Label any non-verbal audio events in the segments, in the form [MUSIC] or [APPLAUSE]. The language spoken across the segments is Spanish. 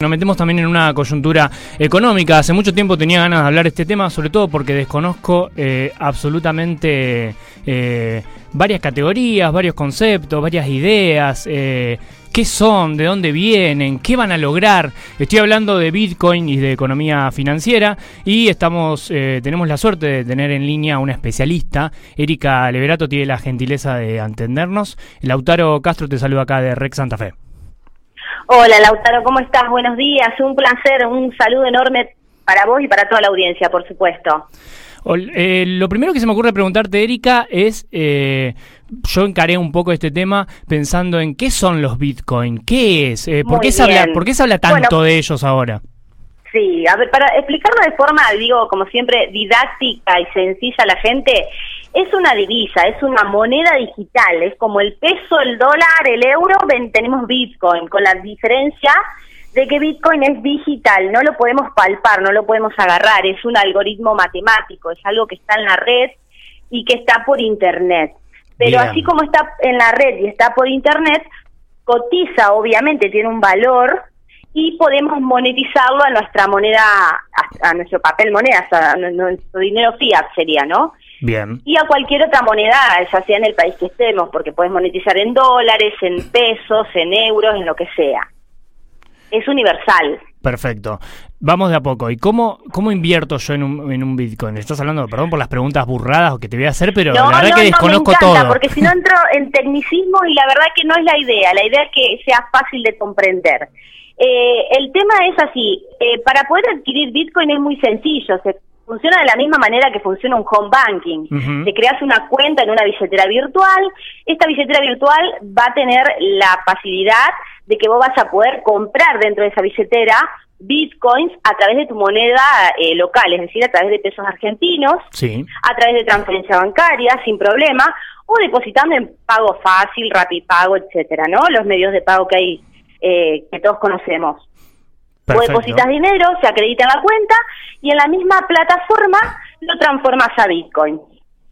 Nos metemos también en una coyuntura económica. Hace mucho tiempo tenía ganas de hablar de este tema, sobre todo porque desconozco eh, absolutamente eh, varias categorías, varios conceptos, varias ideas. Eh, ¿Qué son? ¿De dónde vienen? ¿Qué van a lograr? Estoy hablando de Bitcoin y de economía financiera y estamos, tenemos la suerte de tener en línea a una especialista. Erika Leverato tiene la gentileza de atendernos. Lautaro Castro te saluda acá de Rex Santa Fe. Hola Lautaro, ¿cómo estás? Buenos días, un placer, un saludo enorme para vos y para toda la audiencia, por supuesto. Eh, lo primero que se me ocurre preguntarte, Erika, es, eh, yo encaré un poco este tema pensando en qué son los Bitcoin, qué es, eh, ¿por, qué se habla, ¿por qué se habla tanto de ellos ahora? Sí, a ver, para explicarlo de forma, digo, como siempre, didáctica y sencilla a la gente, es una divisa, es una moneda digital, es como el peso, el dólar, el euro, tenemos Bitcoin, con la diferencia de que Bitcoin es digital, no lo podemos palpar, no lo podemos agarrar, es un algoritmo matemático, es algo que está en la red y que está por Internet. Pero así como está en la red y está por Internet, cotiza, obviamente, tiene un valor y podemos monetizarlo a nuestra moneda, a, nuestro papel moneda, a nuestro dinero fiat sería, ¿no? Bien. Y a cualquier otra moneda, ya sea en el país que estemos, porque puedes monetizar en dólares, en pesos, en euros, en lo que sea. Es universal. Perfecto. Vamos de a poco. ¿Y cómo, cómo invierto yo en un, en un Bitcoin? Estás hablando, perdón por las preguntas burradas que te voy a hacer, pero la verdad que desconozco no, todo. Porque si no entro en tecnicismo y la verdad que no es la idea. La idea es que sea fácil de comprender. Eh, el tema es así, eh, para poder adquirir Bitcoin es muy sencillo, se funciona de la misma manera que funciona un home banking. Te creas una cuenta en una billetera virtual, esta billetera virtual va a tener la facilidad de que vos vas a poder comprar dentro de esa billetera bitcoins a través de tu moneda eh, local, es decir, a través de pesos argentinos, a través de transferencia bancaria, sin problema, o depositando en pago fácil, rapipago, etcétera, ¿no? Los medios de pago que hay eh, que todos conocemos. Vos depositas dinero, se acredita en la cuenta y en la misma plataforma lo transformas a Bitcoin.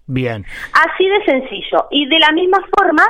Bien. Así de sencillo. Y de la misma forma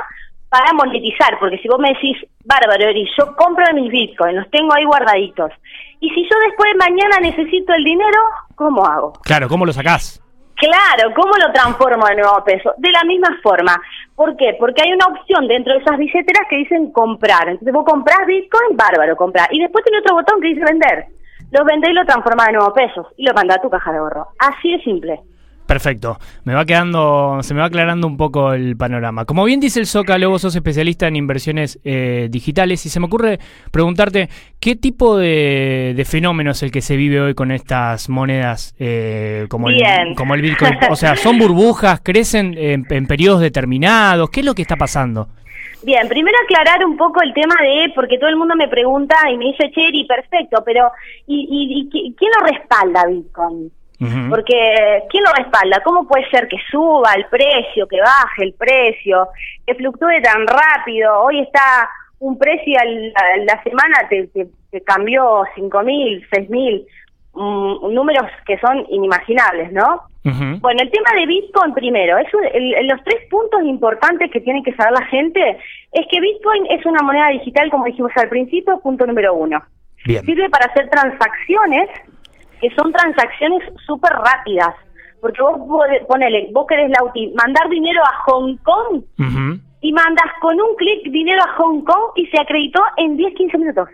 para monetizar, porque si vos me decís, bárbaro, Eri, yo compro mis Bitcoin, los tengo ahí guardaditos. Y si yo después mañana necesito el dinero, ¿cómo hago? Claro, ¿cómo lo sacás? Claro, ¿cómo lo transformo en nuevo peso? De la misma forma. ¿Por qué? Porque hay una opción dentro de esas billeteras que dicen comprar. Entonces vos comprás Bitcoin, bárbaro, comprar. Y después tiene otro botón que dice vender. Lo vendés y lo transformás en nuevos pesos. Y lo mandás a tu caja de ahorro. Así de simple. Perfecto. Me va quedando, se me va aclarando un poco el panorama. Como bien dice el Zócalo, vos sos especialista en inversiones eh, digitales y se me ocurre preguntarte qué tipo de, fenómeno es el que se vive hoy con estas monedas eh, como, el, como el Bitcoin. O sea, ¿son [LAUGHS] burbujas? ¿Crecen en, periodos determinados? ¿Qué es lo que está pasando? Bien, primero aclarar un poco el tema de, porque todo el mundo me pregunta y me dice, Cheri, perfecto, pero ¿y, y quién lo respalda Bitcoin? Porque ¿quién lo respalda? ¿Cómo puede ser que suba el precio, que baje el precio, que fluctúe tan rápido? Hoy está un precio a la semana te, te, cambió cinco mil, seis mil, mm, números que son inimaginables, ¿no? Bueno, el tema de Bitcoin primero, es los tres puntos importantes que tiene que saber la gente es que Bitcoin es una moneda digital, como dijimos al principio, punto número uno. Sirve para hacer transacciones que son transacciones súper rápidas. Porque vos ponele, vos querés Lauti, mandar dinero a Hong Kong y mandas con un clic dinero a Hong Kong y se acreditó en 10, 15 minutos.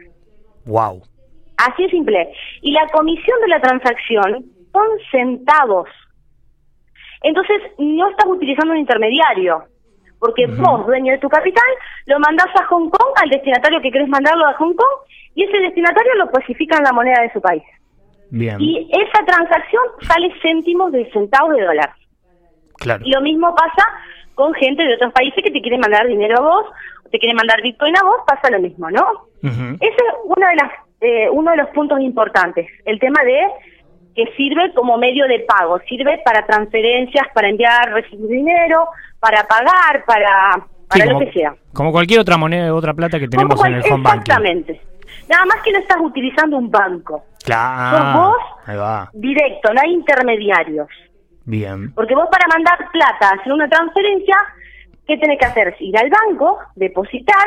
Wow. Así es simple. Y la comisión de la transacción son centavos. Entonces, no estás utilizando un intermediario. Porque vos, dueño de tu capital, lo mandás a Hong Kong, al destinatario que querés mandarlo a Hong Kong, y ese destinatario lo especifica en la moneda de su país. Y esa transacción sale céntimos de centavos de dólar. Claro. Y lo mismo pasa con gente de otros países que te quieren mandar dinero a vos, o te quieren mandar Bitcoin a vos, pasa lo mismo, ¿no? Ese es uno de, las, eh, uno de los puntos importantes, el tema de que sirve como medio de pago, sirve para transferencias, para enviar, recibir dinero, para pagar, para, para lo que sea. Como cualquier otra moneda, otra plata que tenemos en el home banking. Exactamente. Nada más que no estás utilizando un banco. Claro. vos directo, no hay intermediarios. Bien. Porque vos para mandar plata, hacer una transferencia, ¿qué tenés que hacer? Ir al banco, depositar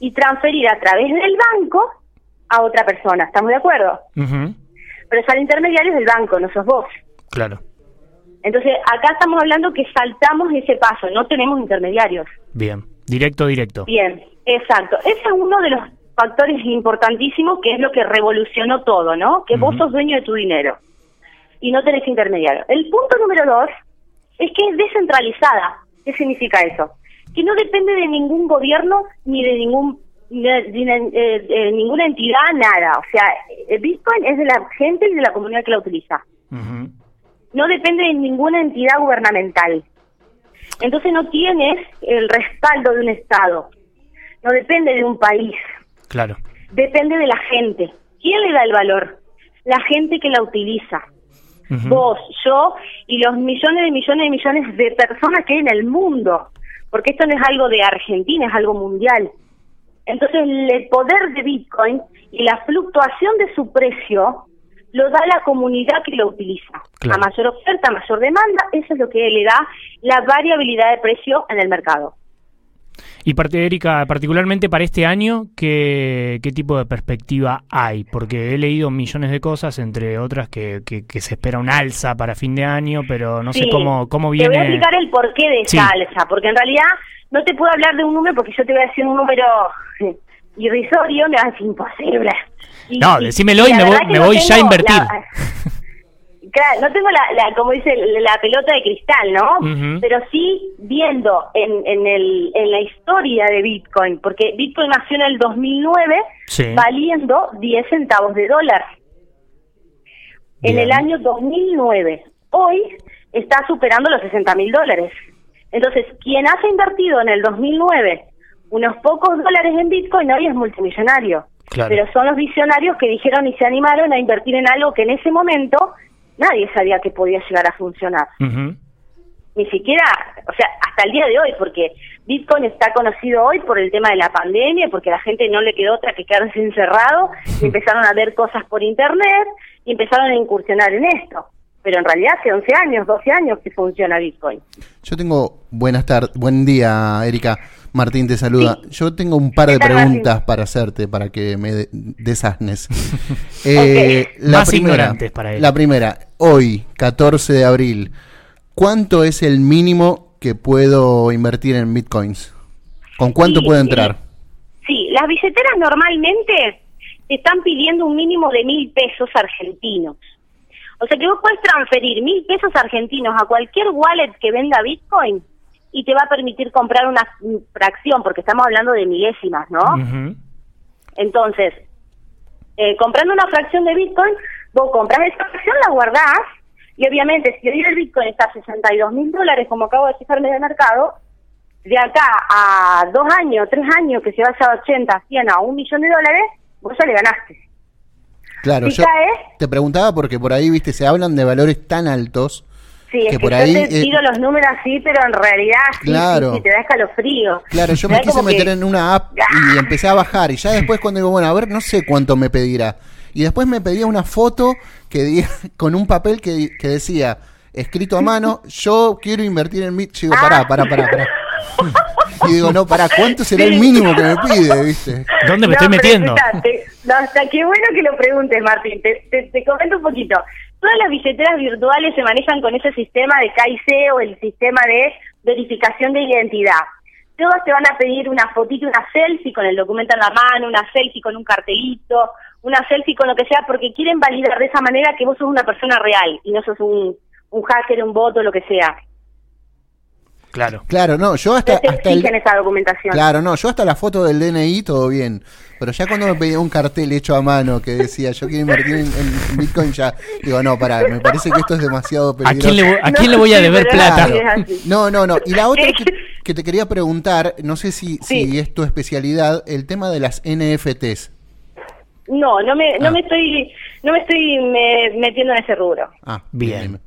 y transferir a través del banco a otra persona, ¿estamos de acuerdo? Pero es al intermediario del banco, no sos vos. Claro. Entonces, acá estamos hablando que saltamos ese paso, no tenemos intermediarios. Bien, directo, directo. Bien, exacto. Ese es uno de los factores importantísimos que es lo que revolucionó todo, ¿no? Que vos sos dueño de tu dinero y no tenés intermediario. El punto número dos es que es descentralizada. ¿Qué significa eso? Que no depende de ningún gobierno ni de ningún de, ninguna entidad, nada. O sea, el Bitcoin es de la gente y de la comunidad que la utiliza. No depende de ninguna entidad gubernamental. Entonces no tienes el respaldo de un Estado. No depende de un país. Claro. Depende de la gente. ¿Quién le da el valor? La gente que la utiliza. Vos, yo y los millones de millones de millones de personas que hay en el mundo. Porque esto no es algo de Argentina, es algo mundial. Entonces, el poder de Bitcoin y la fluctuación de su precio lo da la comunidad que lo utiliza. A mayor oferta, mayor demanda, eso es lo que le da la variabilidad de precio en el mercado. Y parte, Erika, particularmente para este año, ¿qué, ¿qué, tipo de perspectiva hay? Porque he leído millones de cosas, entre otras que, que, se espera un alza para fin de año, pero no sé cómo, cómo viene. Te voy a explicar el porqué de esa alza, porque en realidad no te puedo hablar de un número porque yo te voy a decir un número [LAUGHS] irrisorio, me va imposible. no, decímelo y, me voy, me voy ya a invertir. [LAUGHS] [LAUGHS] claro, no tengo la, como dice, la pelota de cristal, ¿no? Pero sí viendo en, en, el, en la historia de Bitcoin, porque Bitcoin nació en el 2009 valiendo 10 centavos de dólar. En el año 2009. Hoy está superando los 60 mil dólares. Entonces, quien haya invertido en el 2009 unos pocos dólares en Bitcoin hoy es multimillonario. Pero son los visionarios que dijeron y se animaron a invertir en algo que en ese momento nadie sabía que podía llegar a funcionar. Ni siquiera, o sea, hasta el día de hoy, porque Bitcoin está conocido hoy por el tema de la pandemia, porque a la gente no le quedó otra que quedarse encerrado, y empezaron a ver cosas por internet y empezaron a incursionar en esto pero en realidad hace 11 años, 12 años que funciona Bitcoin. Yo tengo, buenas tardes, buen día, Erika. Martín te saluda. Yo tengo un par de preguntas para hacerte, para que me desasnes. [LAUGHS] eh, la Más primera, ignorantes para él. La primera, hoy, 14 de abril, ¿cuánto es el mínimo que puedo invertir en Bitcoins? ¿Con cuánto puedo entrar? Sí, las billeteras normalmente te están pidiendo un mínimo de mil pesos argentinos. O sea que vos puedes transferir mil pesos argentinos a cualquier wallet que venda Bitcoin y te va a permitir comprar una fracción, porque estamos hablando de milésimas, ¿no? Entonces, eh, comprando una fracción de Bitcoin, vos compras esa fracción, la guardás, y obviamente si hoy el Bitcoin está a 62 mil dólares, como acabo de fijarme de mercado, de acá a dos años, tres años, que se vaya a 80, 100, a un millón de dólares, vos ya le ganaste. Claro, yo te preguntaba porque por ahí, viste, se hablan de valores tan altos. Sí, es que, por ahí, yo te tiro los números así, pero en realidad claro, sí, te da escalofrío. Claro, yo me quise meter en una app y [LAUGHS] ¡Ah! empecé a bajar. Y ya después cuando digo, bueno, a ver, no sé cuánto me pedirá. Y después me pedía una foto que [LAUGHS] con un papel que, que decía, escrito a mano, yo quiero invertir en mi... Digo, pará, pará, pará, pará. Y digo, no, para ¿cuánto será el mínimo que me pide, viste? ¿Dónde me estoy metiendo? no, hasta qué bueno que lo preguntes, Martín. Te, te, comento un poquito. Todas las billeteras virtuales se manejan con ese sistema de KIC o el sistema de verificación de identidad. Todas te van a pedir una fotito, una selfie con el documento en la mano, una selfie con un cartelito, una selfie con lo que sea, porque quieren validar de esa manera que vos sos una persona real y no sos un, un hacker, un voto, lo que sea. Claro. Claro, no, yo hasta. hasta esa documentación. Claro, no, yo hasta la foto del DNI todo bien. Pero ya cuando me pedía un cartel hecho a mano que decía yo quiero invertir en, Bitcoin, ya digo, no, pará, me parece que esto es demasiado peligroso. ¿A quién le, voy a deber plata? No, no, no. Y la otra que, te quería preguntar, no sé si, si es tu especialidad, el tema de las NFTs. No, no me, no ah. me estoy, no me estoy metiendo en ese rubro. Ah, bien. Bien,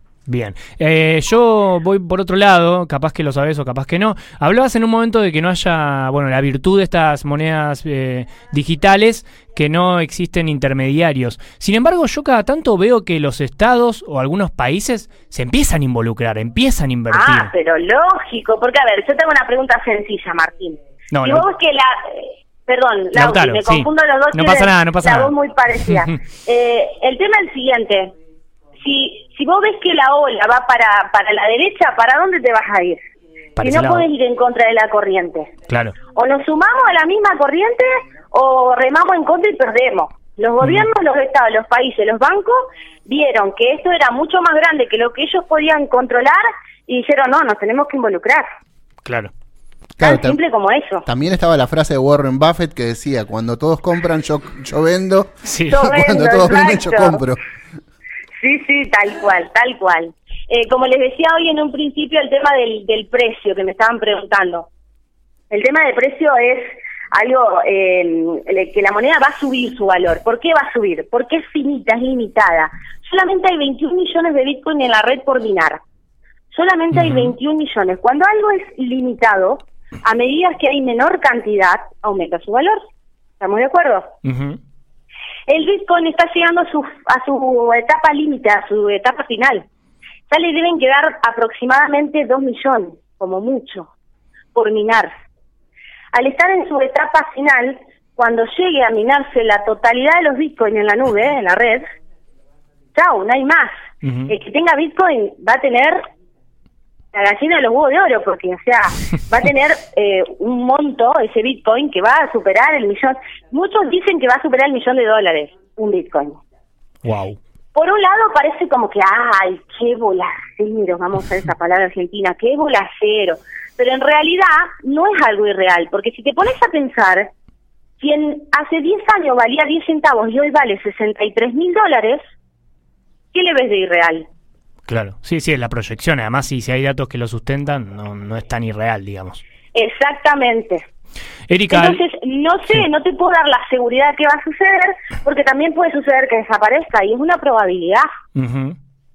eh, yo voy por otro lado, capaz que lo sabes o capaz que no. Hablabas en un momento de que no haya, bueno, la virtud de estas monedas eh, digitales, que no existen intermediarios. Sin embargo, yo cada tanto veo que los estados o algunos países se empiezan a involucrar, empiezan a invertir. Ah, pero lógico, porque a ver, yo tengo una pregunta sencilla, Martín. No, si vos que la, Perdón, Lautaro, me confundo los dos. No pasa nada, no pasa la nada. voz muy parecida. [LAUGHS] eh, el tema es el siguiente. Si, si vos ves que la ola va para, para la derecha, ¿para dónde te vas a ir? si no podés ir en contra de la corriente. Claro. O nos sumamos a la misma corriente o remamos en contra y perdemos. Los gobiernos, los estados, los países, los bancos vieron que esto era mucho más grande que lo que ellos podían controlar y dijeron, no, nos tenemos que involucrar. Claro. Tan simple como eso. También estaba la frase de Warren Buffett que decía, cuando todos compran, yo, yo vendo. Sí. [LAUGHS] cuando todos venden, yo compro. Sí, sí, tal cual, tal cual. Eh, como les decía hoy en un principio, el tema del, del precio que me estaban preguntando. El tema del precio es algo eh, que la moneda va a subir su valor. ¿Por qué va a subir? Porque es finita, es limitada. Solamente hay 21 millones de Bitcoin en la red por dinar. Solamente hay 21 millones. Cuando algo es limitado, a medida que hay menor cantidad, aumenta su valor. ¿Estamos de acuerdo? El Bitcoin está llegando a su, a su etapa límite, a su etapa final. Ya le deben quedar aproximadamente 2 millones, como mucho, por minar. Al estar en su etapa final, cuando llegue a minarse la totalidad de los Bitcoin en la nube, en la red, chao, no hay más. El que tenga Bitcoin va a tener la gallina de los huevos de oro, porque, o sea, [LAUGHS] va a tener eh, un monto, ese Bitcoin, que va a superar el millón. Muchos dicen que va a superar el millón de dólares, un Bitcoin. Wow. Por un lado parece como que, ay, qué bolacero, vamos a esa [LAUGHS] palabra argentina, qué bolacero. Pero en realidad no es algo irreal, porque si te pones a pensar, si hace 10 años valía 10 centavos y hoy vale 63 mil dólares, ¿qué le ves de irreal? Claro, sí, sí, es la proyección. Además, si, si hay datos que lo sustentan, no, no es tan irreal, digamos. Exactamente. Erika, Entonces, no sé, no te puedo dar la seguridad que va a suceder, porque también puede suceder que desaparezca, y es una probabilidad.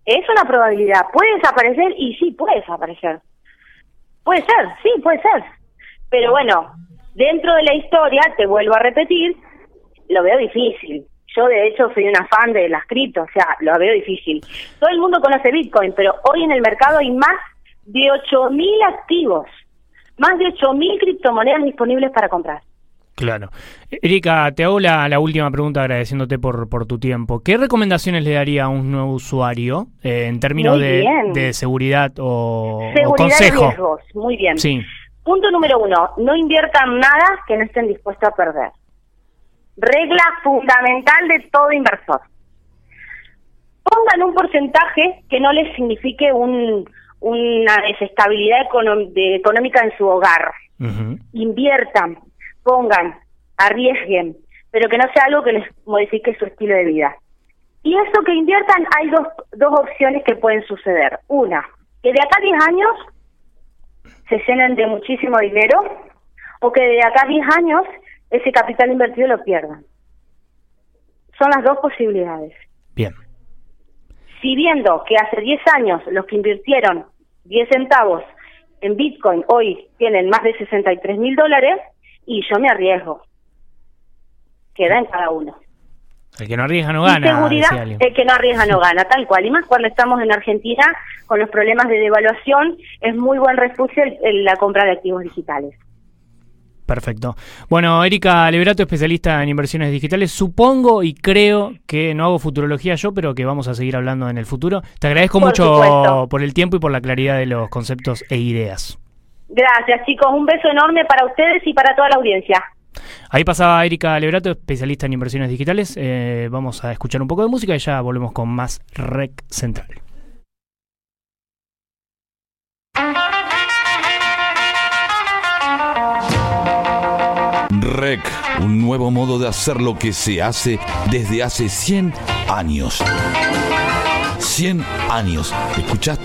Es una probabilidad. Puede desaparecer y sí, puede desaparecer. Puede ser, sí, puede ser. Pero bueno, dentro de la historia, te vuelvo a repetir, lo veo difícil. Yo, de hecho, soy una fan de las cripto, o sea, lo veo difícil. Todo el mundo conoce Bitcoin, pero hoy en el mercado hay más de 8.000 activos, más de 8.000 criptomonedas disponibles para comprar. Claro. Erika, te hago la, última pregunta agradeciéndote por, por tu tiempo. ¿Qué recomendaciones le daría a un nuevo usuario eh, en términos de, seguridad o, seguridad consejo? Y riesgos. Muy bien. Sí. Punto número uno, no inviertan nada que no estén dispuestos a perder. Regla fundamental de todo inversor. Pongan un porcentaje que no les signifique un, una desestabilidad económica en su hogar. Inviertan, pongan, arriesguen, pero que no sea algo que les modifique su estilo de vida. Y eso que inviertan, hay dos, dos opciones que pueden suceder. Una, que de acá a 10 años se llenen de muchísimo dinero, o que de acá a 10 años ese capital invertido lo pierdan. Son las dos posibilidades. Bien. Si viendo que hace 10 años los que invirtieron 10 centavos en Bitcoin hoy tienen más de 63 mil dólares, y yo me arriesgo. Queda en cada uno. El que no arriesga no gana. seguridad, el que no arriesga no [LAUGHS] gana, tal cual. Y más cuando estamos en Argentina con los problemas de devaluación, es muy buen refugio la compra de activos digitales. Perfecto. Bueno, Erika Leberato, especialista en inversiones digitales. Supongo y creo que no hago futurología yo, pero que vamos a seguir hablando en el futuro. Te agradezco mucho por el tiempo y por la claridad de los conceptos e ideas. Gracias, chicos. Un beso enorme para ustedes y para toda la audiencia. Ahí pasaba Erika Leberato, especialista en inversiones digitales. Eh, vamos a escuchar un poco de música y ya volvemos con más Rec Central. REC, un nuevo modo de hacer lo que se hace desde hace 100 años. 100 años. ¿Escuchaste?